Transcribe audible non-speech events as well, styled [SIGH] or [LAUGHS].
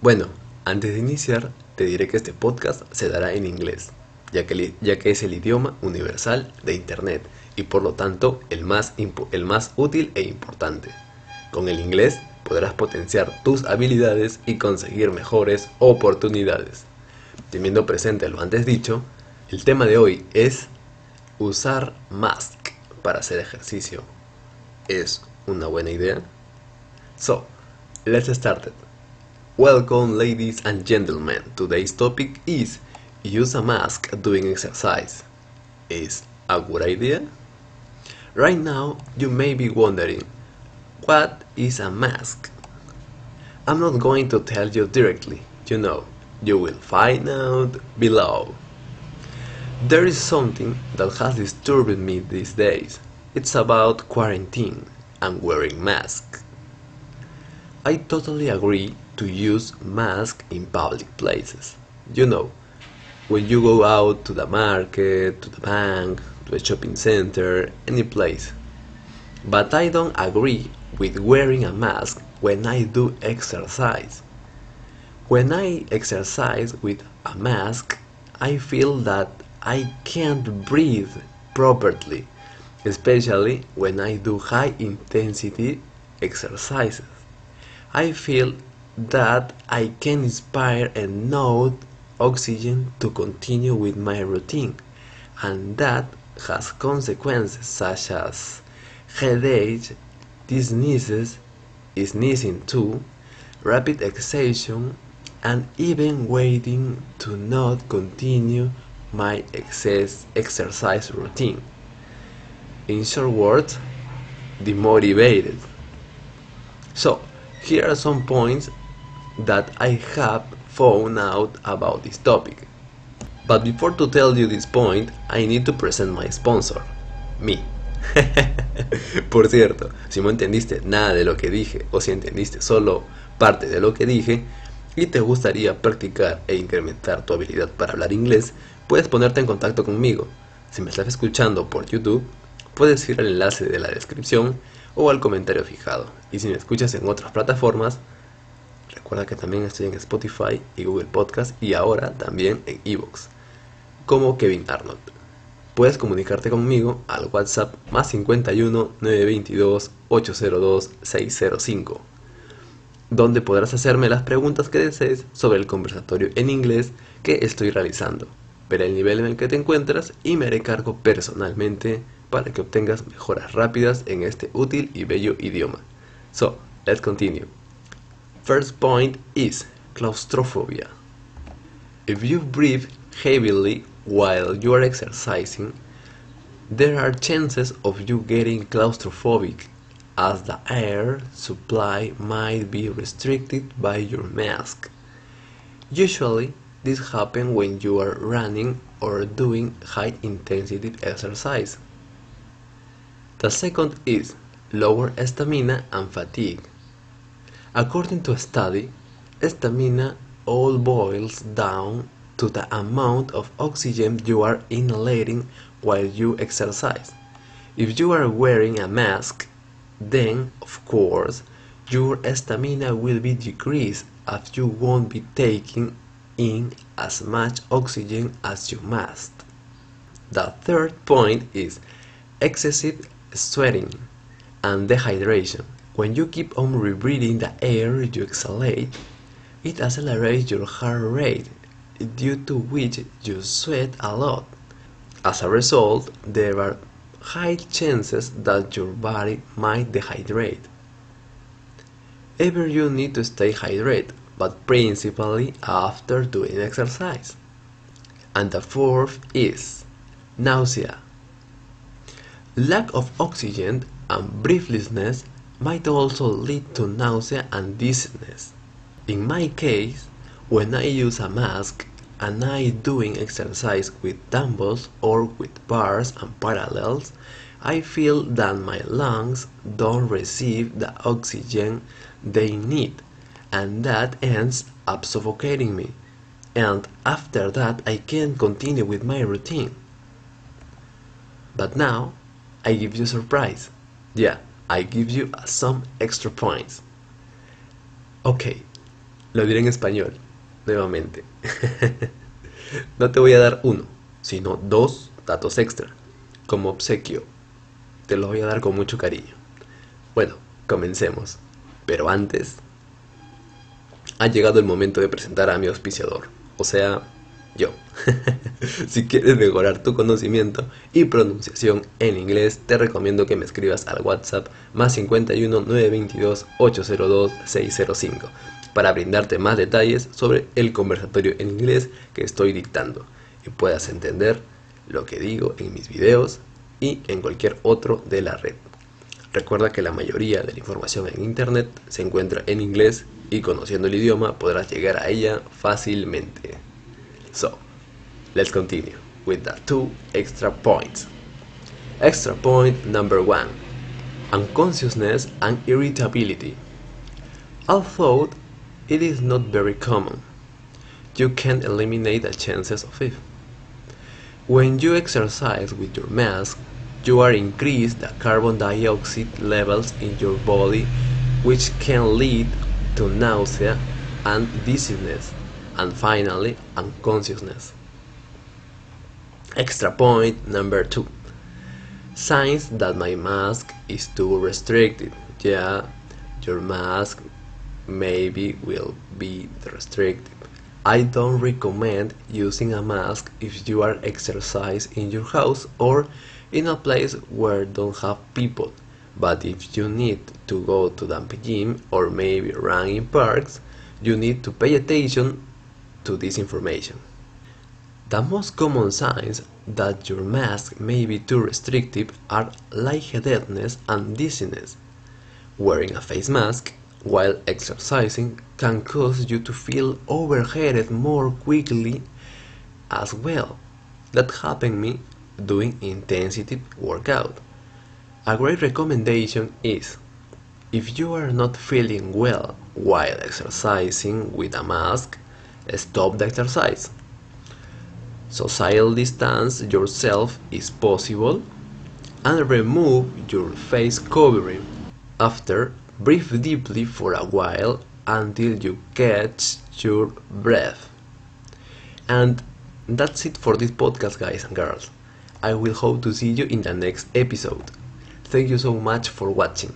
Bueno, antes de iniciar, te diré que este podcast se dará en inglés, ya que, ya que es el idioma universal de Internet y por lo tanto el más, el más útil e importante. Con el inglés podrás potenciar tus habilidades y conseguir mejores oportunidades. Teniendo presente lo antes dicho, el tema de hoy es usar mask para hacer ejercicio. ¿Es una buena idea? So, let's start it. Welcome ladies and gentlemen. Today's topic is use a mask doing exercise. Is a good idea? Right now, you may be wondering, what is a mask? I'm not going to tell you directly, you know, you will find out below. There is something that has disturbed me these days. It's about quarantine and wearing masks. I totally agree to use mask in public places. You know, when you go out to the market, to the bank, to a shopping center, any place. But I don't agree with wearing a mask when I do exercise. When I exercise with a mask, I feel that I can't breathe properly, especially when I do high intensity exercises. I feel that I can inspire enough oxygen to continue with my routine, and that has consequences such as headache, dizziness, sneezing too, rapid exhaustion, and even waiting to not continue my excess exercise routine. In short words, demotivated. So, here are some points that I have found out about this topic. But before to tell you this point, I need to present my sponsor, me. [LAUGHS] Por cierto, si no entendiste nada de lo que dije o si entendiste solo parte de lo que dije y te gustaría practicar e incrementar tu habilidad para hablar inglés, puedes ponerte en contacto conmigo. Si me estás escuchando por YouTube, puedes ir al enlace de la descripción o al comentario fijado. Y si me escuchas en otras plataformas, recuerda que también estoy en Spotify y Google Podcast y ahora también en Evox, como Kevin Arnold. Puedes comunicarte conmigo al WhatsApp más 51 922 802 605, donde podrás hacerme las preguntas que desees sobre el conversatorio en inglés que estoy realizando. Veré el nivel en el que te encuentras y me haré cargo personalmente para que obtengas mejoras rápidas en este útil y bello idioma. So, let's continue. First point is claustrophobia. If you breathe heavily while you are exercising, there are chances of you getting claustrophobic as the air supply might be restricted by your mask. Usually, this happens when you are running or doing high intensity exercise. The second is lower stamina and fatigue. According to a study, stamina all boils down to the amount of oxygen you are inhaling while you exercise. If you are wearing a mask, then of course your stamina will be decreased as you won't be taking in as much oxygen as you must. The third point is excessive sweating and dehydration. When you keep on rebreathing the air you exhale, it accelerates your heart rate, due to which you sweat a lot. As a result, there are high chances that your body might dehydrate. Ever you need to stay hydrated, but principally after doing exercise. And the fourth is nausea. Lack of oxygen and breathlessness might also lead to nausea and dizziness. In my case, when I use a mask and I doing exercise with dumbbells or with bars and parallels, I feel that my lungs don't receive the oxygen they need and that ends up suffocating me. And after that I can't continue with my routine. But now I give you a surprise. Yeah, I give you some extra points. Okay, Lo diré en español, nuevamente. [LAUGHS] no te voy a dar uno, sino dos datos extra, como obsequio. Te los voy a dar con mucho cariño. Bueno, comencemos. Pero antes, ha llegado el momento de presentar a mi auspiciador, o sea, yo. [LAUGHS] si quieres mejorar tu conocimiento y pronunciación en inglés, te recomiendo que me escribas al WhatsApp más 51 922 802 605 para brindarte más detalles sobre el conversatorio en inglés que estoy dictando y puedas entender lo que digo en mis videos y en cualquier otro de la red. Recuerda que la mayoría de la información en internet se encuentra en inglés y conociendo el idioma podrás llegar a ella fácilmente. So, let's continue with the two extra points. Extra point number one unconsciousness and irritability. Although it is not very common. You can eliminate the chances of it. When you exercise with your mask, you are increase the carbon dioxide levels in your body which can lead to nausea and dizziness and finally unconsciousness. Extra point number two. Signs that my mask is too restricted. Yeah, your mask maybe will be restricted. I don't recommend using a mask if you are exercise in your house or in a place where don't have people. But if you need to go to the gym or maybe run in parks, you need to pay attention to this information. The most common signs that your mask may be too restrictive are lightheadedness and dizziness. Wearing a face mask while exercising can cause you to feel overheated more quickly as well. That happened me doing intensity workout. A great recommendation is if you are not feeling well while exercising with a mask, stop the exercise. Social distance yourself is possible and remove your face covering. After Breathe deeply for a while until you catch your breath. And that's it for this podcast, guys and girls. I will hope to see you in the next episode. Thank you so much for watching.